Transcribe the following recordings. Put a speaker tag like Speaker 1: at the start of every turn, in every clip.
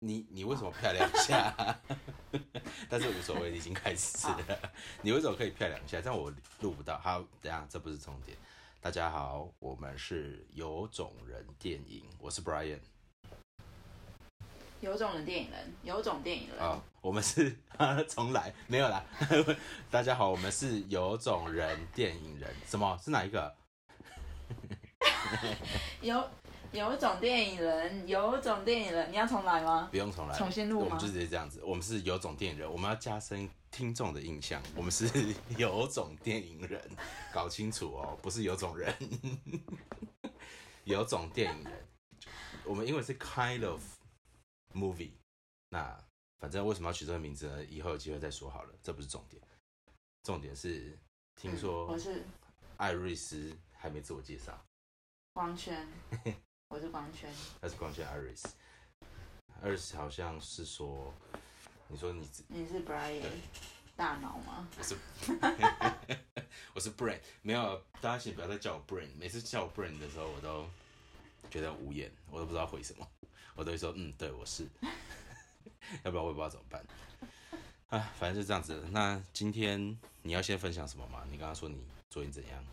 Speaker 1: 你你为什么漂两下？但是无所谓，已经开始了。你为什么可以漂两下？但我录不到。好，等下这不是重点。大家好，我们是有种人电影，我是 Brian。
Speaker 2: 有种人电影人，有种电影人。
Speaker 1: 啊，我们是 重来，没有啦。大家好，我们是有种人电影人。什么是哪一个？
Speaker 2: 有有种电影人，有种电影人，你要重来吗？
Speaker 1: 不用重来，
Speaker 2: 重新录吗？
Speaker 1: 我们就直接这样子。我们是有种电影人，我们要加深听众的印象。我们是有种电影人，搞清楚哦，不是有种人，有种电影人。我们因为是 kind of。movie，那反正为什么要取这个名字呢？以后有机会再说好了，这不是重点。重点是听说
Speaker 2: 我是
Speaker 1: 艾瑞斯还没自我介绍。
Speaker 2: 光圈，我是光圈。
Speaker 1: 他是光圈艾瑞斯。艾瑞斯好像是说，你说你
Speaker 2: 你是 Brian 大脑吗？
Speaker 1: 我是，我是 Brain，没有，大家请不要再叫我 Brain。每次叫我 Brain 的时候，我都觉得无言，我都不知道回什么。我都会说，嗯，对，我是，要不然我也不知道怎么办。啊，反正就这样子。那今天你要先分享什么吗？你刚刚说你昨天怎样？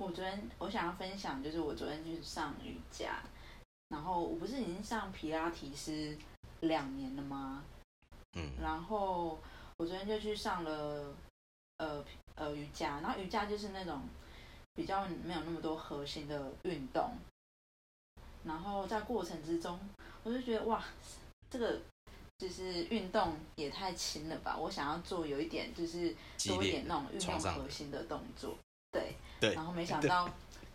Speaker 2: 我昨天我想要分享，就是我昨天去上瑜伽，然后我不是已经上皮拉提斯两年了吗？
Speaker 1: 嗯。
Speaker 2: 然后我昨天就去上了，呃呃瑜伽，然后瑜伽就是那种比较没有那么多核心的运动。然后在过程之中，我就觉得哇，这个就是运动也太轻了吧！我想要做有一点就是多一点那种运动核心的动作，对。
Speaker 1: 对。
Speaker 2: 然后没想到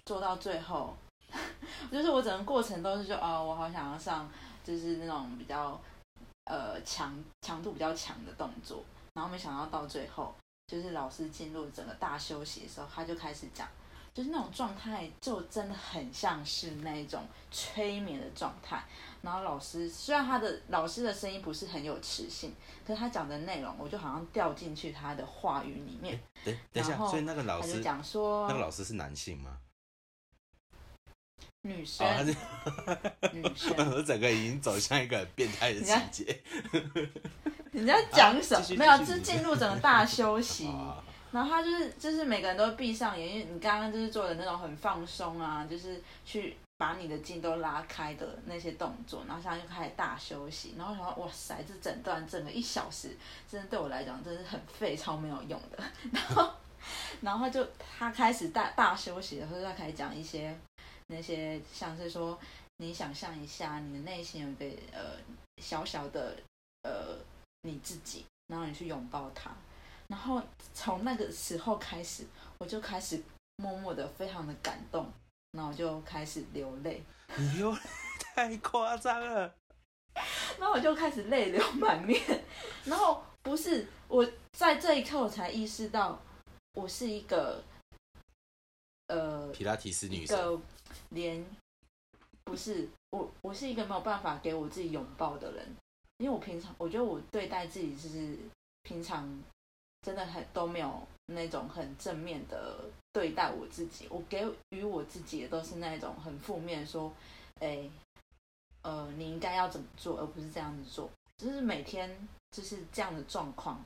Speaker 2: 做到最后，就是我整个过程都是说哦，我好想要上就是那种比较呃强强度比较强的动作。然后没想到到最后，就是老师进入整个大休息的时候，他就开始讲。就是那种状态，就真的很像是那种催眠的状态。然后老师虽然他的老师的声音不是很有磁性，可是他讲的内容，我就好像掉进去他的话语里面。
Speaker 1: 等等一下，所以那个老师
Speaker 2: 讲说，
Speaker 1: 那个老师是男性吗？
Speaker 2: 女生。女生。
Speaker 1: 我整个已经走向一个变态的情节。
Speaker 2: 人家讲什么？没有，是进入整个大休息。然后他就是就是每个人都闭上眼，因为你刚刚就是做的那种很放松啊，就是去把你的筋都拉开的那些动作，然后现在就开始大休息。然后想哇塞，这整段整个一小时，真的对我来讲真的是很废，超没有用的。然后然后就他开始大大休息的时候，他开始讲一些那些像是说，你想象一下，你的内心有一个呃小小的呃你自己，然后你去拥抱他。然后从那个时候开始，我就开始默默的非常的感动，然后我就开始流泪。
Speaker 1: 你又太夸张了。
Speaker 2: 然后我就开始泪流满面。然后不是我在这一刻我才意识到，我是一个呃
Speaker 1: 皮拉提斯女生，
Speaker 2: 连不是我，我是一个没有办法给我自己拥抱的人，因为我平常我觉得我对待自己就是平常。真的很都没有那种很正面的对待我自己，我给予我自己的都是那种很负面，说，哎，呃，你应该要怎么做，而不是这样子做，就是每天就是这样的状况，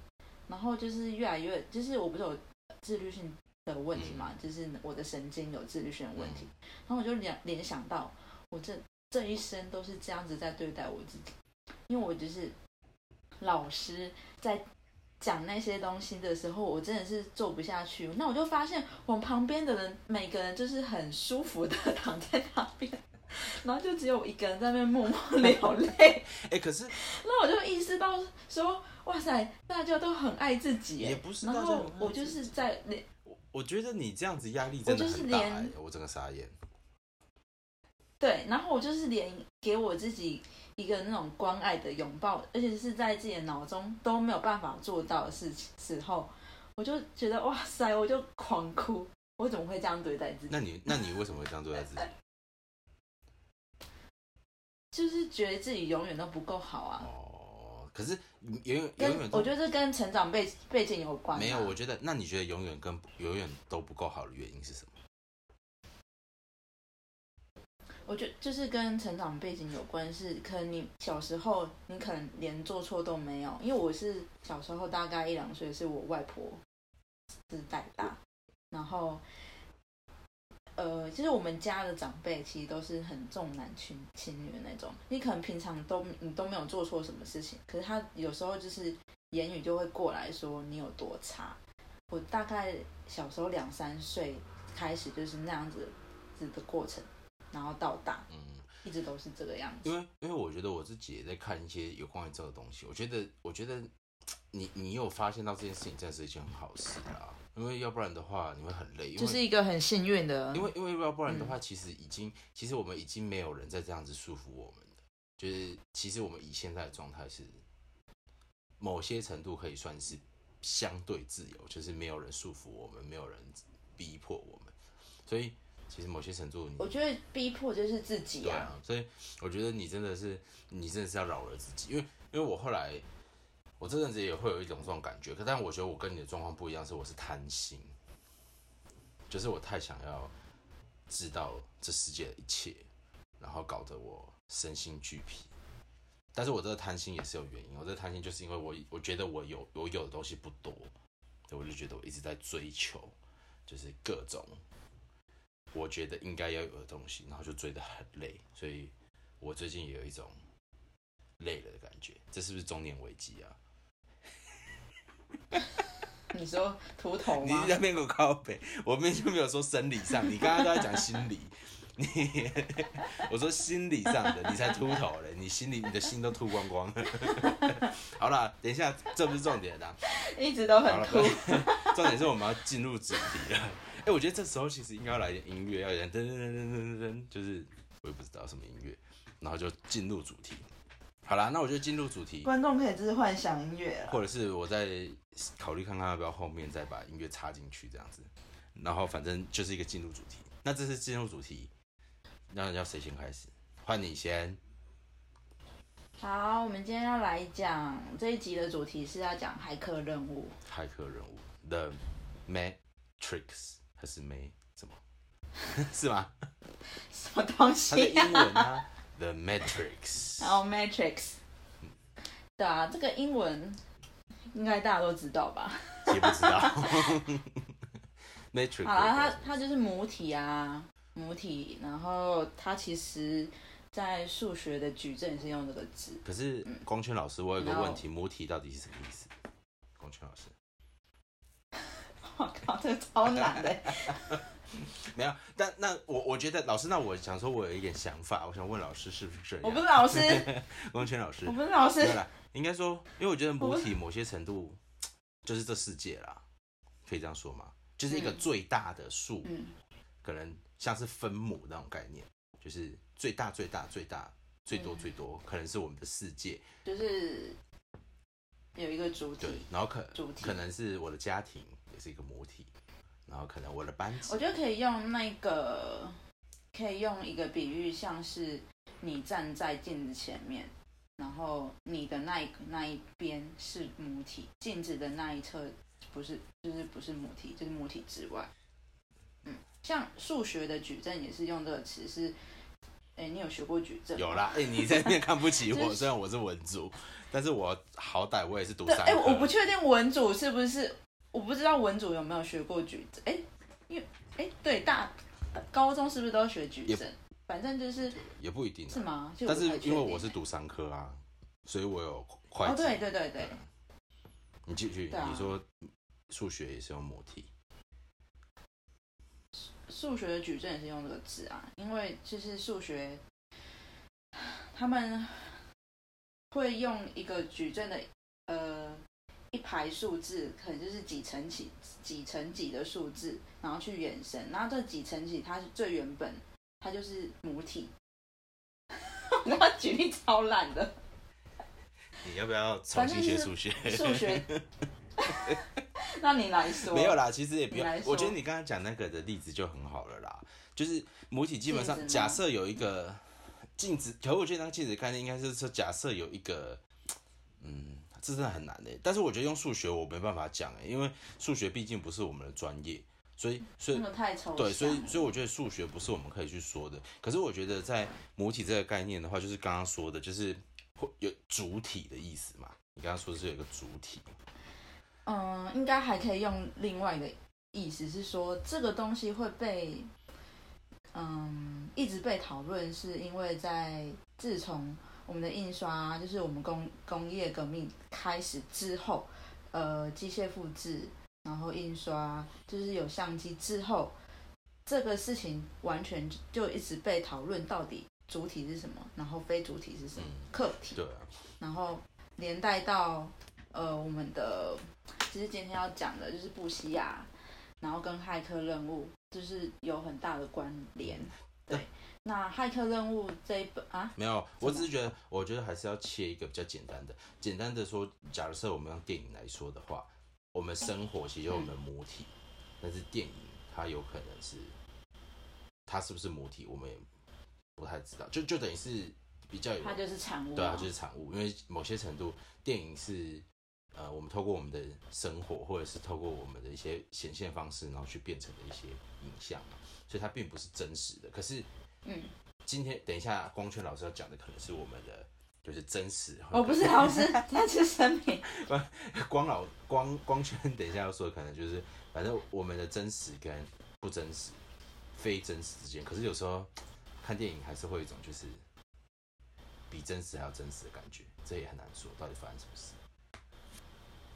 Speaker 2: 然后就是越来越，就是我不是有自律性的问题嘛，就是我的神经有自律性的问题，然后我就联联想到，我这这一生都是这样子在对待我自己，因为我就是老师在。讲那些东西的时候，我真的是做不下去。那我就发现我旁边的人，每个人就是很舒服的 躺在那边，然后就只有我一个人在那边默默 流泪。
Speaker 1: 哎，可是，
Speaker 2: 那我就意识到说，哇塞，大家都很爱自己。
Speaker 1: 也不是，
Speaker 2: 然后我就是在
Speaker 1: 那，我我觉得你这样子压力真的很大。我整个傻眼。
Speaker 2: 对，然后我就是连给我自己。一个那种关爱的拥抱，而且是在自己的脑中都没有办法做到的事情时候，我就觉得哇塞，我就狂哭。我怎么会这样对待自己？
Speaker 1: 那你那你为什么会这样对待自己？
Speaker 2: 就是觉得自己永远都不够好啊。
Speaker 1: 哦，可是永远永远，
Speaker 2: 我觉得这跟成长背背景有关。
Speaker 1: 没有，我觉得那你觉得永远跟永远都不够好的原因是什么？
Speaker 2: 我觉得就是跟成长背景有关，是可能你小时候你可能连做错都没有，因为我是小时候大概一两岁，是我外婆是带大，然后呃，其实我们家的长辈其实都是很重男轻轻女的那种，你可能平常都你都没有做错什么事情，可是他有时候就是言语就会过来说你有多差。我大概小时候两三岁开始就是那样子子的过程，然后到大，
Speaker 1: 嗯，
Speaker 2: 一直都是这个样子。
Speaker 1: 因为因为我觉得我自己也在看一些有关于这个东西，我觉得我觉得 你你有发现到这件事情，真的是一件很好事啊。因为要不然的话你会很累，
Speaker 2: 就是一个很幸运的，
Speaker 1: 因为因为要不然的话，其实已经其实我们已经没有人再这样子束缚我们的。就是其实我们以现在的状态是，某些程度可以算是相对自由，就是没有人束缚我们，没有人逼迫我们，所以其实某些程度
Speaker 2: 我觉得逼迫就是自己啊，
Speaker 1: 对啊，所以我觉得你真的是，你真的是要饶了自己，因为因为我后来，我这阵子也会有一种这种感觉，可但我觉得我跟你的状况不一样，是我是贪心，就是我太想要知道这世界的一切，然后搞得我身心俱疲。但是我这个贪心也是有原因，我这个贪心就是因为我我觉得我有我有的东西不多，所以我就觉得我一直在追求，就是各种我觉得应该要有的东西，然后就追得很累，所以我最近也有一种累了的感觉，这是不是中年危机啊？
Speaker 2: 你说秃头吗？
Speaker 1: 你在那边给我靠背，我明明就没有说生理上，你刚刚都在讲心理，你我说心理上的，你才秃头嘞，你心里你的心都秃光光了。好了，等一下，这不是重点啦，
Speaker 2: 一直都，很秃。
Speaker 1: 重点是我们要进入主题了。哎、我觉得这时候其实应该要来点音乐，要有点噔噔噔噔噔噔，就是我也不知道什么音乐，然后就进入主题。好啦，那我就进入主题，
Speaker 2: 观众可以自己幻想音乐。
Speaker 1: 或者是我再考虑看看要不要后面再把音乐插进去这样子，然后反正就是一个进入主题。那这次进入主题，那要谁先开始？换你先。
Speaker 2: 好，我们今天要来讲这一集的主题是要讲骇客任务。
Speaker 1: 骇客任务，The Matrix 还是 May 什么？是吗？
Speaker 2: 什么东
Speaker 1: 它的
Speaker 2: 西
Speaker 1: 英文啊，The Matrix。
Speaker 2: 然后 Matrix。对啊，这个英文应该大家都知道吧？
Speaker 1: 也不知道。Matrix
Speaker 2: 好啦，它它就是母体啊，母体，然后它其实在数学的矩阵也是用这个字。
Speaker 1: 可是光圈老师，我有个问题，母体到底是什么意思？光圈老师，
Speaker 2: 这个超难的。
Speaker 1: 没有，但那我我觉得老师，那我想说，我有一点想法，我想问老师是不是这样？
Speaker 2: 我不是老师，
Speaker 1: 光圈老师
Speaker 2: 我，不是老师
Speaker 1: 对。啦，应该说，因为我觉得母体某些程度就是这世界啦，可以这样说吗？就是一个
Speaker 2: 嗯
Speaker 1: 最大的数，
Speaker 2: 嗯，
Speaker 1: 可能像是分母那种概念，就是最大最大最大最多
Speaker 2: 嗯
Speaker 1: 最多，可能是我们的世界，
Speaker 2: 就是有一个主体
Speaker 1: 对
Speaker 2: 体，，
Speaker 1: 然后可
Speaker 2: 主体
Speaker 1: 可能是我的家庭也是一个母体，然后可能我的班级
Speaker 2: 我，觉得可以用那个，可以用一个比喻，像是你站在镜子前面，然后你的那一那一边是母体，镜子的那一侧不是，就是不是母体，就是母体之外。嗯，像数学的矩阵也是用这个词，是，哎，你有学过矩阵？
Speaker 1: 有啦，哎、你在那边看不起我，
Speaker 2: 就是
Speaker 1: 虽然我是文组，但是我好歹我也是读三，哎。
Speaker 2: 我不确定文组是不是，我不知道文组有没有学过矩阵，哎，因为，哎，对，大高中是不是都学矩
Speaker 1: 也
Speaker 2: 阵？反正就是
Speaker 1: 也不一定啊、
Speaker 2: 是吗？
Speaker 1: 但是因为我是读商科啊，所以我有会计。
Speaker 2: 哦，对对对对，
Speaker 1: 你继续，
Speaker 2: 对啊。
Speaker 1: 你说数学也是用母体，
Speaker 2: 数学的矩阵也是用这个字啊，因为就是数学，他们会用一个矩阵的呃一排数字，可能就是几乘几几乘几的数字，然后去延伸，然后这几乘几它是最原本，它就是母体。我举例超烂的，
Speaker 1: 你要不要重新学数学？
Speaker 2: 数学。那你来说，
Speaker 1: 没有啦，其实也不用我觉得你刚刚讲那个的例子就很好了啦，就是母体基本上假设有一个镜子，可我觉得那个镜子概念应该是说假设有一个，嗯，这真的很难的。但是我觉得用数学我没办法讲诶，因为数学毕竟不是我们的专业，所以所以
Speaker 2: 那个太抽象。
Speaker 1: 对，所以所以我觉得数学不是我们可以去说的。可是我觉得在母体这个概念的话，就是刚刚说的，就是会有主体的意思嘛。你刚刚说是有一个主体，
Speaker 2: 嗯，应该还可以用另外的意思是说，这个东西会被，嗯，一直被讨论，是因为在自从我们的印刷，就是我们工工业革命开始之后，呃，机械复制，然后印刷，就是有相机之后，这个事情完全就一直被讨论，到底主体是什么，然后非主体是什么，客体，
Speaker 1: 对啊，
Speaker 2: 然后连带到呃我们的，其实今天要讲的就是布西亚，然后跟骇客任务就是有很大的关联。对，那骇客任务这一本啊，
Speaker 1: 没有，我只是觉得，我觉得还是要切一个比较简单的，简单的说，假设我们用电影来说的话，我们生活其实有我们母体，但是电影它有可能是，它是不是母体，我们也不太知道，就就等于是比较有，
Speaker 2: 它就是产物、啊，
Speaker 1: 对啊，就是产物，因为某些程度，电影是呃，我们透过我们的生活，或者是透过我们的一些显现方式，然后去变成的一些影像嘛，所以它并不是真实的。可是，
Speaker 2: 嗯，
Speaker 1: 今天等一下，光圈老师要讲的可能是我们的就是真实。
Speaker 2: 我，不是 老师，他是生命。
Speaker 1: 光老光光圈，等一下要说的可能就是，反正我们的真实跟不真实、非真实之间，可是有时候看电影还是会有一种就是比真实还要真实的感觉，这也很难说到底发生什么事。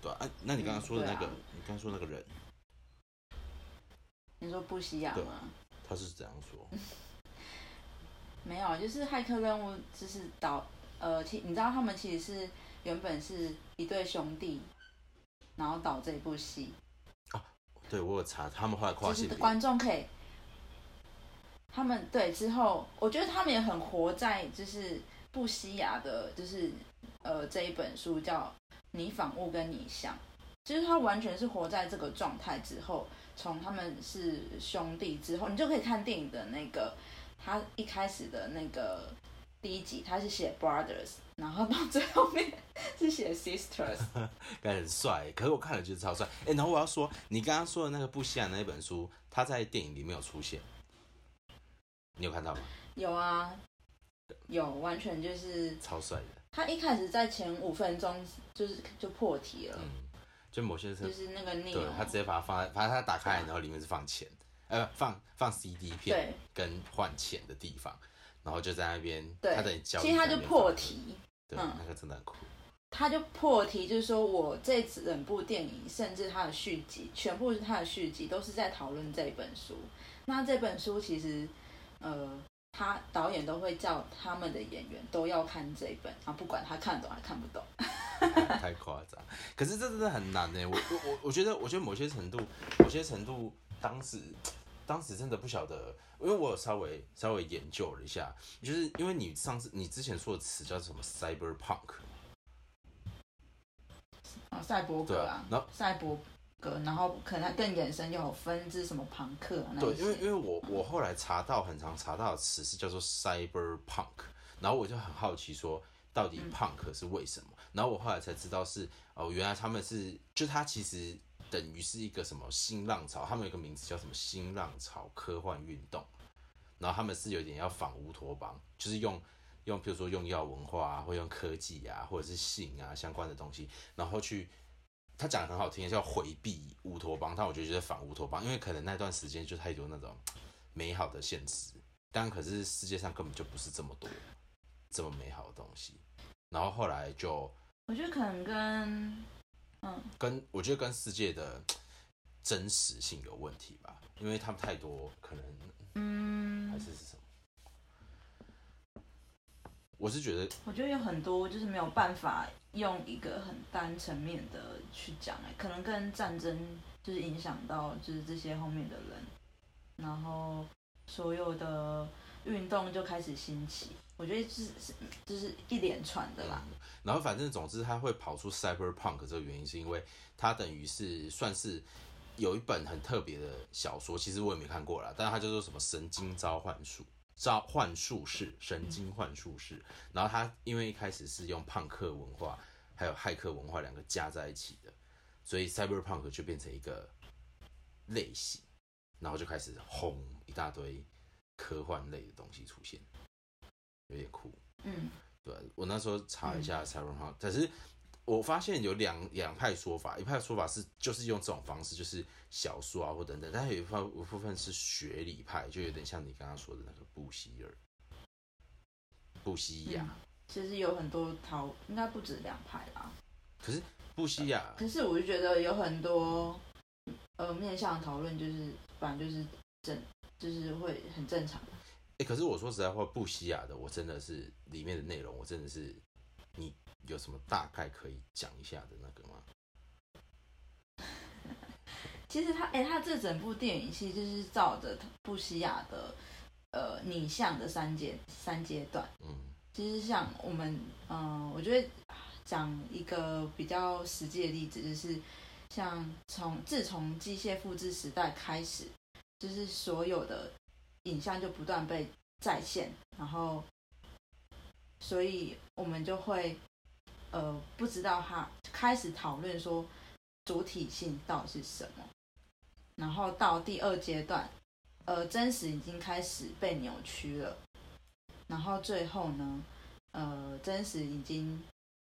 Speaker 1: 对啊，啊那你刚刚说的那个，
Speaker 2: 嗯啊
Speaker 1: 你刚刚说那个人，
Speaker 2: 你说不西亚
Speaker 1: 对
Speaker 2: 吗？
Speaker 1: 他是怎样说？
Speaker 2: 没有，就是骇客任务，就是导呃，其你知道他们其实是原本是一对兄弟，然后导这部戏，
Speaker 1: 对我有查，他们后来跨
Speaker 2: 就是
Speaker 1: 性别，
Speaker 2: 观众可以，他们对之后，我觉得他们也很活在就是布西亚的，就是呃这一本书叫《你仿物跟你像》，就是他完全是活在这个状态之后，从他们是兄弟之后，你就可以看电影的那个他一开始的那个第一集，他是写 brothers，然后到最后面是写 sisters，
Speaker 1: 感觉很帅，可是我看了觉得超帅。哎、然后我要说，你刚刚说的那个布西亚那一本书，他在电影里面有出现，你有看到吗？
Speaker 2: 有啊，有完全就是
Speaker 1: 超帅的，
Speaker 2: 他一开始在前五分钟就是就破题了，
Speaker 1: 嗯，就某些是，
Speaker 2: 就是那个 n
Speaker 1: 对他直接把它放在，反正他打开，然后里面是放钱，呃，放放 CD 片跟换钱的地方，然后就在那边，
Speaker 2: 对
Speaker 1: 他等你交易
Speaker 2: 其实他就破题，
Speaker 1: 对，
Speaker 2: 嗯
Speaker 1: 那个真的很酷，
Speaker 2: 他就破题，就是说我这整部电影，甚至他的续集，全部是他的续集，都是在讨论这本书。那这本书其实，呃，他导演都会叫他们的演员都要看这一本，啊，不管他看懂还看不懂。
Speaker 1: 太夸张。可是这真的很难呢，我我我我觉得，我觉得某些程度，某些程度，当时当时真的不晓得，因为我有稍微稍微研究了一下，就是因为你上次你之前说的词叫什么 cyberpunk，
Speaker 2: 啊，赛博格啊，，
Speaker 1: 然后
Speaker 2: 赛博格，然后可能更延伸又有分支什么朋克啊那
Speaker 1: 对，因为因为我我后来查到很常查到的词是叫做 cyberpunk，然后我就很好奇说到底 punk 是为什么，然后我后来才知道是哦，原来他们是就他其实等于是一个什么新浪潮，他们有个名字叫什么新浪潮科幻运动，然后他们是有点要反乌托邦，就是用用比如说用药文化啊，或用科技啊，或者是性啊相关的东西，然后去他讲的很好听，叫回避乌托邦，但我觉得就是反乌托邦，因为可能那段时间就太多那种美好的现实，但可是世界上根本就不是这么多这么美好的东西，然后后来就
Speaker 2: 我觉得可能跟嗯
Speaker 1: 跟我觉得跟世界的真实性有问题吧，因为他们太多可能嗯还
Speaker 2: 嗯，
Speaker 1: 是是什么？我是觉得
Speaker 2: 我觉得有很多就是没有办法用一个很单层面的去讲，哎，可能跟战争就是影响到就是这些后面的人，然后所有的运动就开始兴起。我觉得是是就是一连串的啦，
Speaker 1: 然后反正总之他会跑出 cyberpunk 这个原因，是因为他等于是算是有一本很特别的小说，其实我也没看过啦，但是它叫做什么神经召唤术。召幻术士，神经幻术士。然后他因为一开始是用胖克文化还有骇客文化两个加在一起的，所以 cyberpunk 就变成一个类型。然后就开始轰一大堆科幻类的东西出现，有点酷。
Speaker 2: 嗯，
Speaker 1: 对我那时候查一下 cyberpunk，、可是我发现有两两派说法，一派说法是就是用这种方式，就是小说啊或等等，但有一派一部分是学理派，就有点像你刚刚说的那个布希尔、布希亚。
Speaker 2: 嗯其实有很多讨，应该不止两派啦。
Speaker 1: 可是布希亚，
Speaker 2: 可是我就觉得有很多呃面向讨论，就是反正就是正，就是会很正常。
Speaker 1: 哎、可是我说实在话，布西亚的我真的是里面的内容，我真的是你有什么大概可以讲一下的那个吗？
Speaker 2: 其实他哎、他这整部电影其实就是照着布西亚的呃拟像的三阶三阶段。
Speaker 1: 嗯
Speaker 2: 其实像我们，嗯、我觉得讲一个比较实际的例子，就是像从自从机械复制时代开始，就是所有的影像就不断被再现，然后，所以我们就会呃不知道它开始讨论说主体性到底是什么，然后到第二阶段，呃，真实已经开始被扭曲了。然后最后呢，呃，真实已经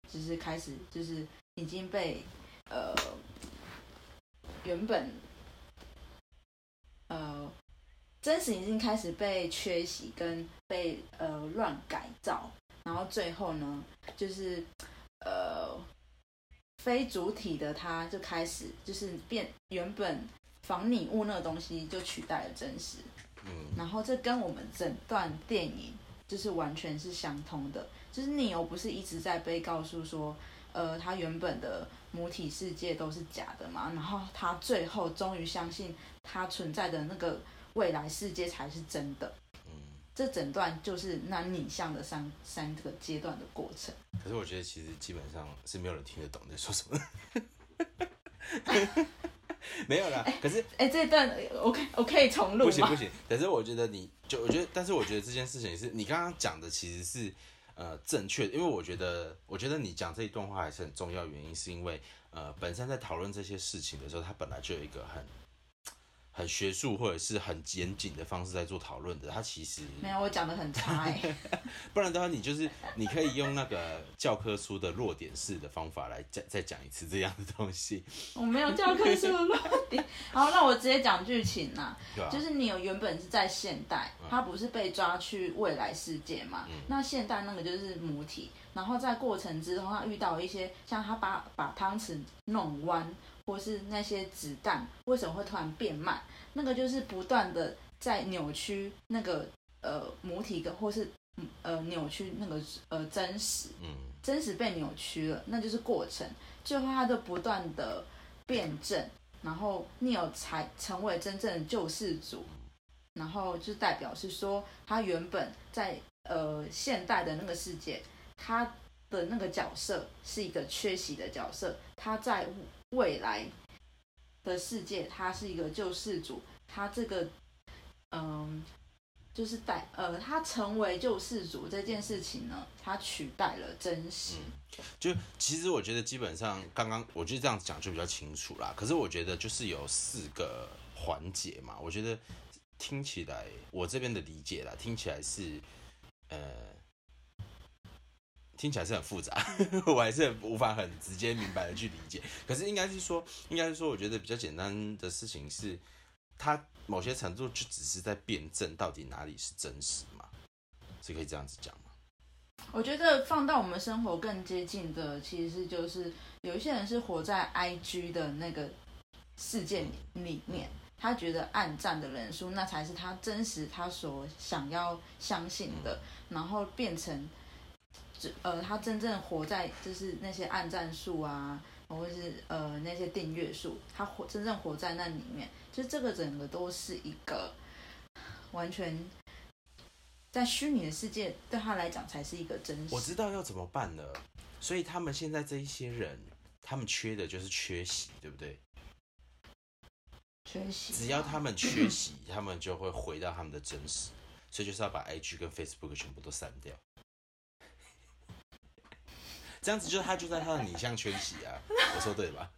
Speaker 2: 就是开始就是已经被呃原本呃真实已经开始被缺席跟被呃乱改造，然后最后呢就是呃非主体的它就开始就是变原本仿拟物那个东西就取代了真实，
Speaker 1: 嗯。
Speaker 2: 然后这跟我们整段电影就是完全是相通的，就是你又不是一直在被告诉说，呃，他原本的母体世界都是假的嘛，然后他最后终于相信他存在的那个未来世界才是真的。
Speaker 1: 嗯。
Speaker 2: 这整段就是那逆向的三三个阶段的过程。
Speaker 1: 可是我觉得其实基本上是没有人听得懂你在说什么。没有啦，可是
Speaker 2: 哎，这一段我可我可以重录？
Speaker 1: 不行不行。可是我觉得你就我觉得，但是我觉得这件事情是你刚刚讲的其实是呃正确的，因为我觉得我觉得你讲这一段话还是很重要，原因是因为呃本身在讨论这些事情的时候，它本来就有一个很很学术或者是很严谨的方式在做讨论的，他其实
Speaker 2: 没有，我讲的很差哎、
Speaker 1: 不然的话，你就是你可以用那个教科书的弱点式的方法来再再讲一次这样的东西，
Speaker 2: 我没有教科书的弱点。好，那我直接讲剧情啦。就是你有原本是在现代，
Speaker 1: 嗯
Speaker 2: 他不是被抓去未来世界嘛？那现代那个就是母体，然后在过程之中，他遇到一些像他把把汤匙弄弯，或是那些子弹为什么会突然变慢，那个就是不断的在扭曲那个呃母体跟或是嗯呃扭曲那个呃真实，
Speaker 1: 嗯
Speaker 2: 真实被扭曲了，那就是过程。最后它就不断的辩证，然后 Neo 才成为真正的救世主，然后就代表是说他原本在呃现代的那个世界，他的那个角色是一个缺席的角色，他在未来的世界，他是一个救世主，他这个嗯。就是代呃，他成为救世主这件事情呢，他取代了真实。
Speaker 1: 就其实我觉得基本上刚刚我觉得这样讲就比较清楚啦。可是我觉得就是有四个环节嘛，我觉得听起来我这边的理解啦，听起来是呃。听起来是很复杂，我还是很无法很直接明白的去理解。可是应该是说，应该是说，我觉得比较简单的事情是，它某些程度就只是在辩证到底哪里是真实嘛，是可以这样子讲吗？
Speaker 2: 我觉得放到我们生活更接近的，其实就是有一些人是活在 IG 的那个世界里里面，他觉得暗战的人数那才是他真实他所想要相信的，然后变成，呃，他真正活在就是那些暗战数啊，或者是呃那些订阅数，他活真正活在那里面，就这个整个都是一个完全。在虚拟的世界对他来讲才是一个真实。
Speaker 1: 我知道要怎么办了，所以他们现在这一些人，他们缺的就是缺席，对不对？
Speaker 2: 缺席。
Speaker 1: 只要他们缺席，他们就会回到他们的真实，所以就是要把 IG 跟 Facebook 全部都删掉。这样子就他就在他的拟像缺席啊，我说对吧？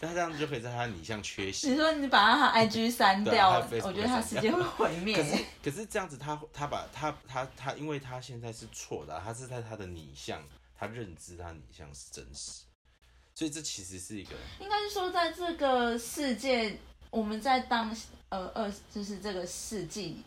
Speaker 1: 但他这样子就可以在他的拟像缺席
Speaker 2: 你。说你把他 IG 删掉，我觉得他世界会毁灭
Speaker 1: 可。是可是这样子他，他把他他他，因为他现在是错的啊、他是在他的拟像，他认知他拟像是真实，所以这其实是一个
Speaker 2: 应该是说，在这个世界，我们在当呃二就是这个世纪，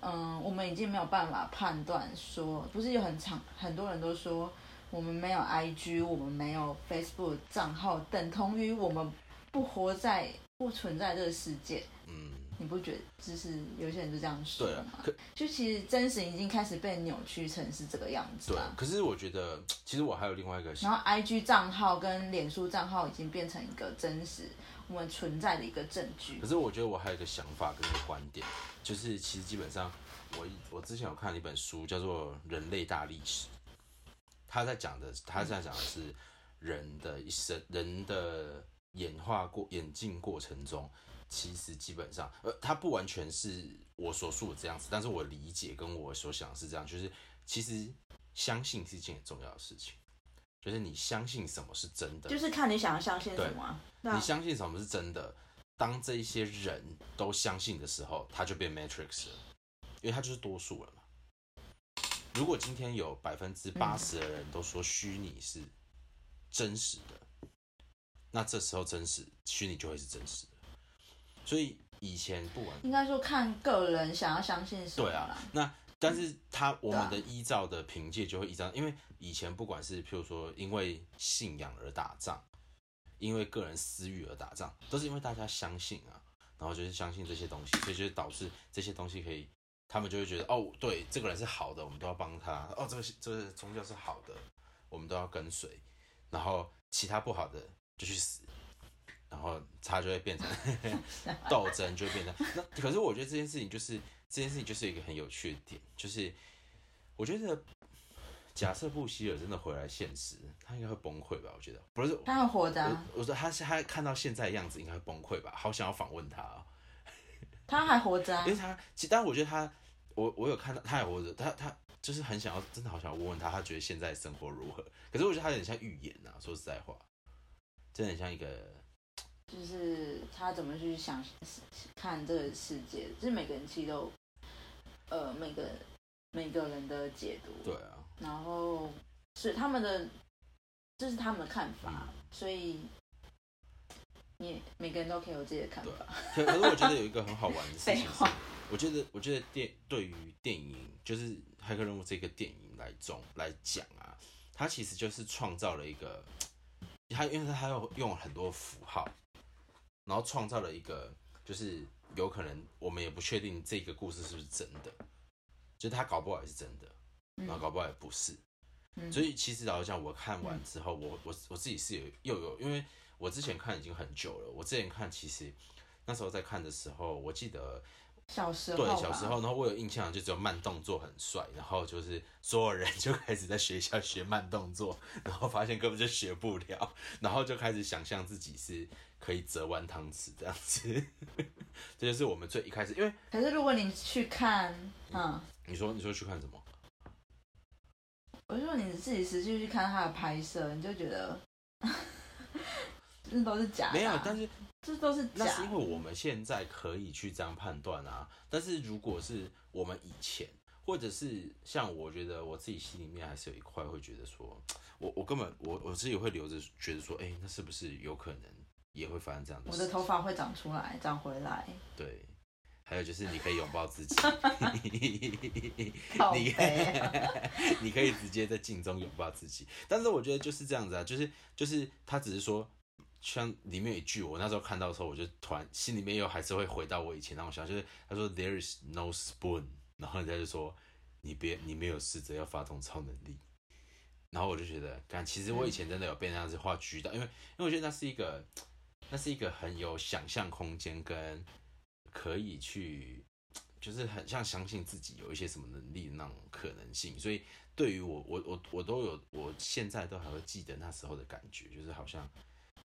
Speaker 2: 嗯、我们已经没有办法判断说，不是有很长很多人都说，我们没有 IG，我们没有 Facebook 账号，等同于我们不活在不存在这个世界。
Speaker 1: 嗯，
Speaker 2: 你不觉得就是有些人就这样说
Speaker 1: 对啊
Speaker 2: 吗？
Speaker 1: 可
Speaker 2: 就其实真实已经开始被扭曲成是这个样子
Speaker 1: 对
Speaker 2: 啊。。
Speaker 1: 可是我觉得，其实我还有另外一个
Speaker 2: 然后 IG 账号跟脸书账号已经变成一个真实我们存在的一个证据
Speaker 1: 可。是我觉得我还有一个想法跟一个观点，就是其实基本上我一我之前有看一本书叫做《人类大历史》，他在讲的他在讲的是人的一生，人的演化过演进过程中，其实基本上呃，他不完全是我所述的这样子，但是我理解跟我所想的是这样，就是其实相信是一件很重要的事情，就是你相信什么是真的，
Speaker 2: 就是看你想要相信什么啊。
Speaker 1: 你
Speaker 2: 啊
Speaker 1: 相信什么是真的，当这一些人都相信的时候，他就变 matrix 了，因为他就是多数了嘛。如果今天有百分之八十的人都说虚拟是真实的，那这时候真实虚拟就会是真实的。所以以前不管
Speaker 2: 应该说看个人想要相信什么
Speaker 1: 对啊。，那但是他我们的依照的凭借就会依照，因为以前不管是譬如说因为信仰而打仗，因为个人私欲而打仗，都是因为大家相信啊，然后就是相信这些东西，所以就导致这些东西可以，他们就会觉得哦，对，这个人是好的，我们都要帮他，哦，这个这个宗教是好的，我们都要跟随，然后其他不好的就去死。然后他就会变成 斗争，就会变成那。可是我觉得这件事情就是这件事情就是一个很有趣的点，就是我觉得假设布希尔真的回来现实，他应该会崩溃吧？我觉得不是，
Speaker 2: 他还活着、啊，
Speaker 1: 我我说他是他看到现在的样子应该会崩溃吧？好想要访问他、哦，
Speaker 2: 他还活着、啊
Speaker 1: 因为。他其实，但我觉得他，我我有看到他还活着，他他就是很想要，真的好想要问问他，他觉得现在生活如何？可是我觉得他有点像预言呐、说实在话，真的很像一个
Speaker 2: 就是他怎么去想看这个世界，就是每个人其实都呃每个每个人的解读，
Speaker 1: 对啊，
Speaker 2: 然后是他们的这是他们的看法，
Speaker 1: 嗯
Speaker 2: 所以你每个人都可以有自己的看法。
Speaker 1: 可可是我觉得有一个很好玩的事情是，我觉得我觉得电对于电影就是《骇客任务》这个电影来中来讲啊，它其实就是创造了一个，它因为它有用很多符号，然后创造了一个就是有可能我们也不确定这个故事是不是真的，就是它搞不好也是真的，然后搞不好也不是。
Speaker 2: 嗯
Speaker 1: 所以其实老实讲，我看完之后，我我我自己是有又有，因为我之前看已经很久了。我之前看其实那时候在看的时候，我记得
Speaker 2: 小时候
Speaker 1: 对小时候，然后我有印象，就只有慢动作很帅，然后就是所有人 就开始在学校学慢动作，然后发现根本就学不了，然后就开始想象自己是可以折弯汤匙这样子。这就是我们最一开始，因为
Speaker 2: 可是如果你去看，嗯，
Speaker 1: 你说你说去看什么？
Speaker 2: 我就说你自己实际去看他的拍摄，你就觉得这都是假的啊、
Speaker 1: 没有，但是
Speaker 2: 这都是假
Speaker 1: 那是因为。我们现在可以去这样判断啊，但是如果是我们以前，或者是像我觉得我自己心里面还是有一块会觉得说，我我根本我我自己会留着觉得说，哎、那是不是有可能也会发生这样的
Speaker 2: 我？的头发会长出来，长回来，
Speaker 1: 对，还有就是你可以拥抱自己，你 你可以直接在镜中拥抱自己。但是我觉得就是这样子啊，就是就是他只是说，像里面有一句我那时候看到的时候，我就突然心里面又还是会回到我以前那种想法，就是他说 There is no spoon，然后人家就说你别你没有试着要发动超能力。然后我就觉得，但，其实我以前真的有被那样子画狙到，因为因为我觉得那是一个，那是一个很有想象空间跟可以去，就是很像相信自己有一些什么能力的那种可能性。所以对于我，我我我都有，我现在都还会记得那时候的感觉，就是好像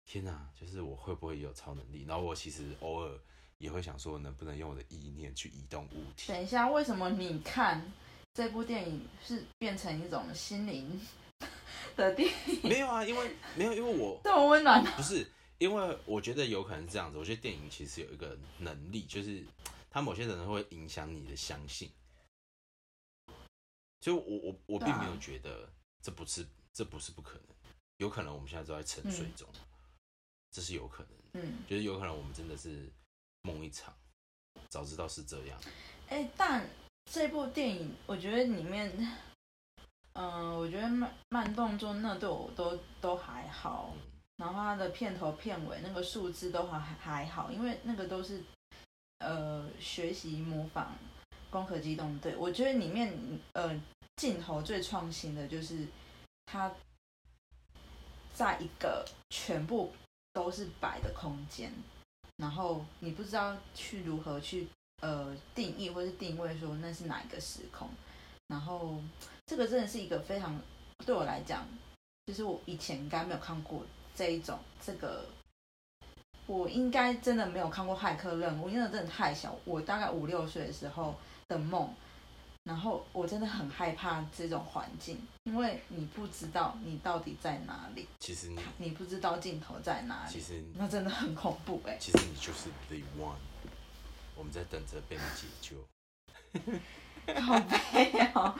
Speaker 1: 天哪，就是我会不会有超能力？然后我其实偶尔也会想说，能不能用我的意念去移动物体？
Speaker 2: 等一下，为什么你看这部电影是变成一种心灵 的电影，
Speaker 1: 没有啊，因为没有，因为我
Speaker 2: 这么温暖？
Speaker 1: 不是因为我觉得有可能是这样子。我觉得电影其实有一个能力，就是它某些人会影响你的相信。就我我我并没有觉得这不是这不是不可能，有可能我们现在都在沉睡中，这是有可能。嗯，就是有可能我们真的是梦一场，早知道是这样。
Speaker 2: 哎，但这部电影我觉得里面，嗯，我觉得慢慢动作那对我都都还好。然后它的片头片尾那个数字都还还好，因为那个都是呃学习模仿《攻壳机动队》。我觉得里面呃镜头最创新的就是它在一个全部都是白的空间，然后你不知道去如何去呃定义或是定位说那是哪一个时空。然后这个真的是一个非常对我来讲，就是我以前应该没有看过。这一种，这个我应该真的没有看过《骇客任务》，因为真的太小，我大概五六岁的时候的梦。然后我真的很害怕这种环境，因为你不知道你到底在哪里。
Speaker 1: 其实你
Speaker 2: 你不知道镜头在哪里。
Speaker 1: 其实
Speaker 2: 那真的很恐怖哎。
Speaker 1: 其实你就是 the one，我们在等着被你解救。
Speaker 2: 好悲哦，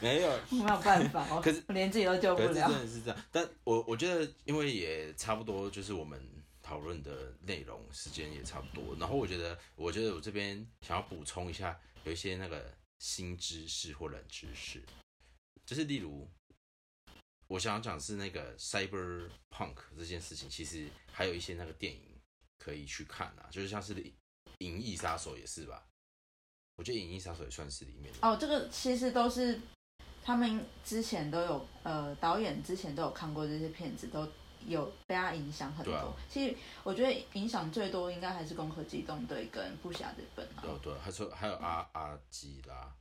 Speaker 1: 没有，
Speaker 2: 没有办法哦。
Speaker 1: 可是
Speaker 2: 连自己都救不了。
Speaker 1: 真的是这样，但我我觉得，因为也差不多，就是我们讨论的内容时间也差不多。然后我觉得，我觉得我这边想要补充一下，有一些那个新知识或冷知识，就是例如，我想要讲是那个 cyberpunk 这件事情，其实还有一些那个电影可以去看啊，就是像是《银翼杀手》也是吧。我觉得《银翼杀手》也算是里面
Speaker 2: 哦，这个其实都是他们之前都有呃导演之前都有看过这些片子，都有被他影响很多。其实我觉得影响最多应该还是《攻壳机动队》跟《不侠》这本啊。
Speaker 1: 对对，还说还有阿阿基拉。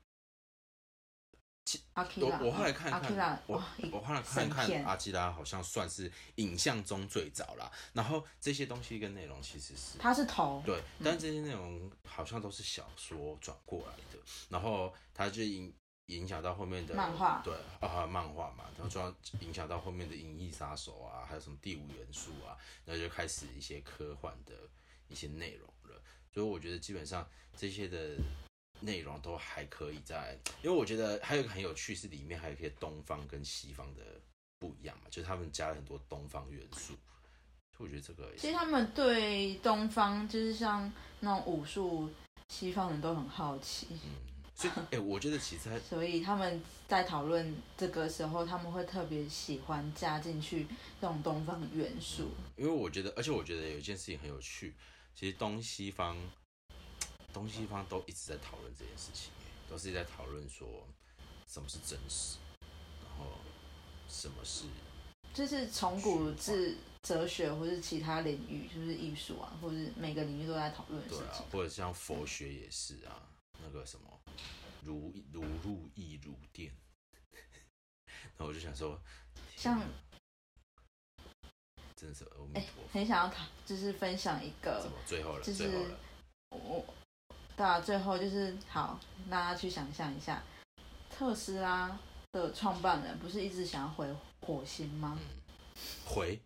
Speaker 2: 阿基拉，
Speaker 1: 我后来看看，我我后来看看阿基拉，好像算是影像中最早啦。然后这些东西跟内容其实是
Speaker 2: 它是头
Speaker 1: 对，但这些内容好像都是小说转过来的。然后它就影影响到后面的
Speaker 2: 漫画，
Speaker 1: 对啊，漫画嘛，然后就要影响到后面的《银翼杀手》啊，还有什么《第五元素》啊，然后就开始一些科幻的一些内容了。所以我觉得基本上这些的。内容都还可以在，因为我觉得还有一个很有趣是里面还有一些东方跟西方的不一样嘛，就是他们加了很多东方元素，我觉得这个
Speaker 2: 其实他们对东方就是像那种武术，西方人都很好奇，
Speaker 1: 嗯，所以 哎，我觉得其实
Speaker 2: 所以他们在讨论这个时候，他们会特别喜欢加进去这种东方元素，
Speaker 1: 因为我觉得，而且我觉得有一件事情很有趣，其实东西方。东西方都一直在讨论这件事情，都是在讨论说什么是真实，然后什么是，
Speaker 2: 就是从古至哲学或是其他领域，就是艺术啊，或是每个领域都在讨论事情。
Speaker 1: 或者像佛学也是啊，那个什么如如入亦如电，那我就想说，
Speaker 2: 像
Speaker 1: 真是阿弥陀佛，
Speaker 2: 很想要谈，就是分享一个，
Speaker 1: 什么最后了，
Speaker 2: 就是
Speaker 1: 我。
Speaker 2: 对啊，最后就是好，大家去想象一下，特斯拉的创办人不是一直想要回火星吗？
Speaker 1: 回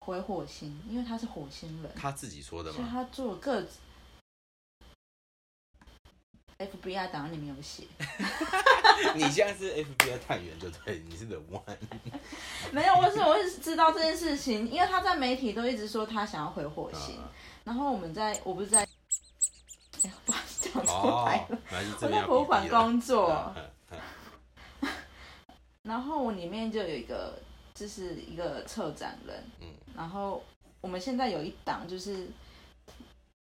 Speaker 2: 回火星，因为他是火星人。
Speaker 1: 他自己说的吗？
Speaker 2: 所以他做个 FBI 档案里面有写。
Speaker 1: 你现在是 FBI 探员就对，你是 The One。
Speaker 2: 没有，我是我是知道这件事情，因为他在媒体都一直说他想要回火星，然后我们在我不是在。不好意思，讲错来了。我在博物馆工作，然后我里面就有一个，就是一个策展人。嗯，然后我们现在有一档，就是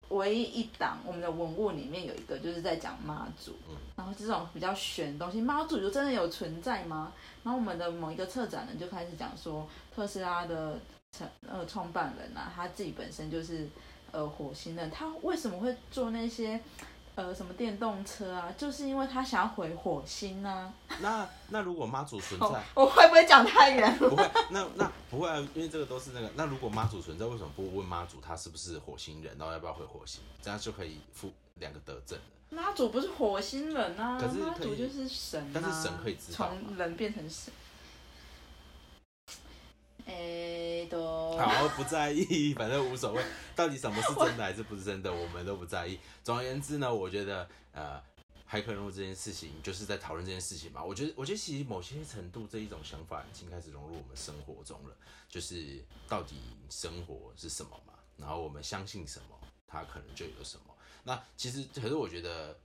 Speaker 2: 唯一一档，我们的文物里面有一个，就是在讲妈祖。嗯，然后这种比较玄的东西，妈祖就真的有存在吗？然后我们的某一个策展人就开始讲说，特斯拉的成呃创办人啊，他自己本身就是。呃，火星人他为什么会做那些呃什么电动车啊？就是因为他想要回火星呢。
Speaker 1: 那那如果妈祖存在，
Speaker 2: 我会不会讲太远？
Speaker 1: 不会，那那不会啊，因为这个都是那个。那如果妈祖存在，为什么不问妈祖他是不是火星人，然后要不要回火星？这样就可以负两个得证了。
Speaker 2: 妈祖不是火星人啊，
Speaker 1: 可是
Speaker 2: 妈祖就是神，
Speaker 1: 但是神可以知
Speaker 2: 道从人变成神。
Speaker 1: 好，不在意，反正无所谓。到底什么是真的还是不是真的，我们都不在意。总而言之呢，我觉得呃，骇客任务这件事情就是在讨论这件事情嘛。我觉得，我觉得其实某些程度这一种想法已经开始融入我们生活中了。就是到底生活是什么嘛？然后我们相信什么，它可能就有什么。那其实，可是我觉得，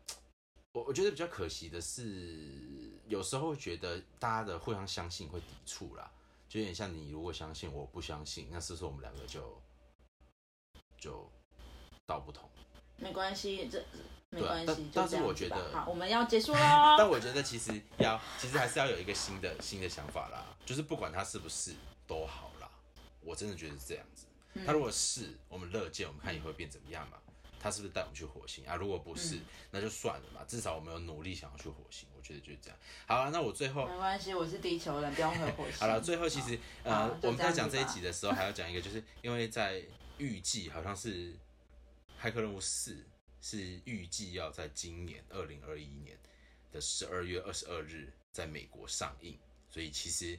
Speaker 1: 我我觉得比较可惜的是，有时候觉得大家的互相相信会抵触啦。就有点像你如果相信，我不相信，那是不是我们两个就就道不同？
Speaker 2: 没关系，这没关系。
Speaker 1: 但但是我觉得
Speaker 2: 吧好，我们要结束喽。
Speaker 1: 但我觉得其实要，其实还是要有一个新的新的想法啦，就是不管他是不是都好啦，我真的觉得是这样子。
Speaker 2: 嗯
Speaker 1: 他如果是，我们乐见，我们看以后会变怎么样嘛？他是不是带我们去火星啊？如果不是，
Speaker 2: 嗯
Speaker 1: 那就算了嘛，至少我们有努力想要去火星，我觉得就是这样。好了，那我最后
Speaker 2: 没关系，我是地球人，不用回火星。
Speaker 1: 好了，最后其实呃，我们在讲这一集的时候，还要讲一个，就是因为在预计好像是《骇客任务四》是预计要在今年二零二一年的十二月二十二日在美国上映，所以其实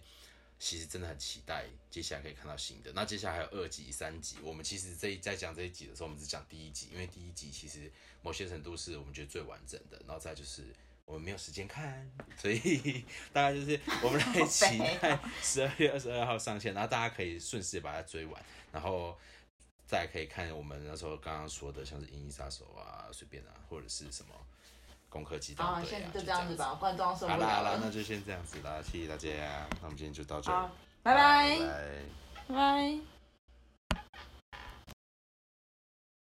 Speaker 1: 其实真的很期待接下来可以看到新的。那接下来还有二集、三集，我们其实这一在讲这一集的时候，我们只讲第一集，因为第一集其实某些程度是我们觉得最完整的，然后再就是。我们没有时间看，所以大概就是我们来期待十二月二十二号上线，然后大家可以顺势把它追完，然后再可以看我们那时候刚刚说的，像是《银翼杀手》啊，随便啊，或者是什么《攻克机
Speaker 2: 好，
Speaker 1: 动队》啊，
Speaker 2: 现在就
Speaker 1: 就
Speaker 2: 这样子吧，观众受不
Speaker 1: 好啦好啦。那就先这样子啦，谢谢大家，那我们今天就到这里，拜拜。
Speaker 2: 拜拜。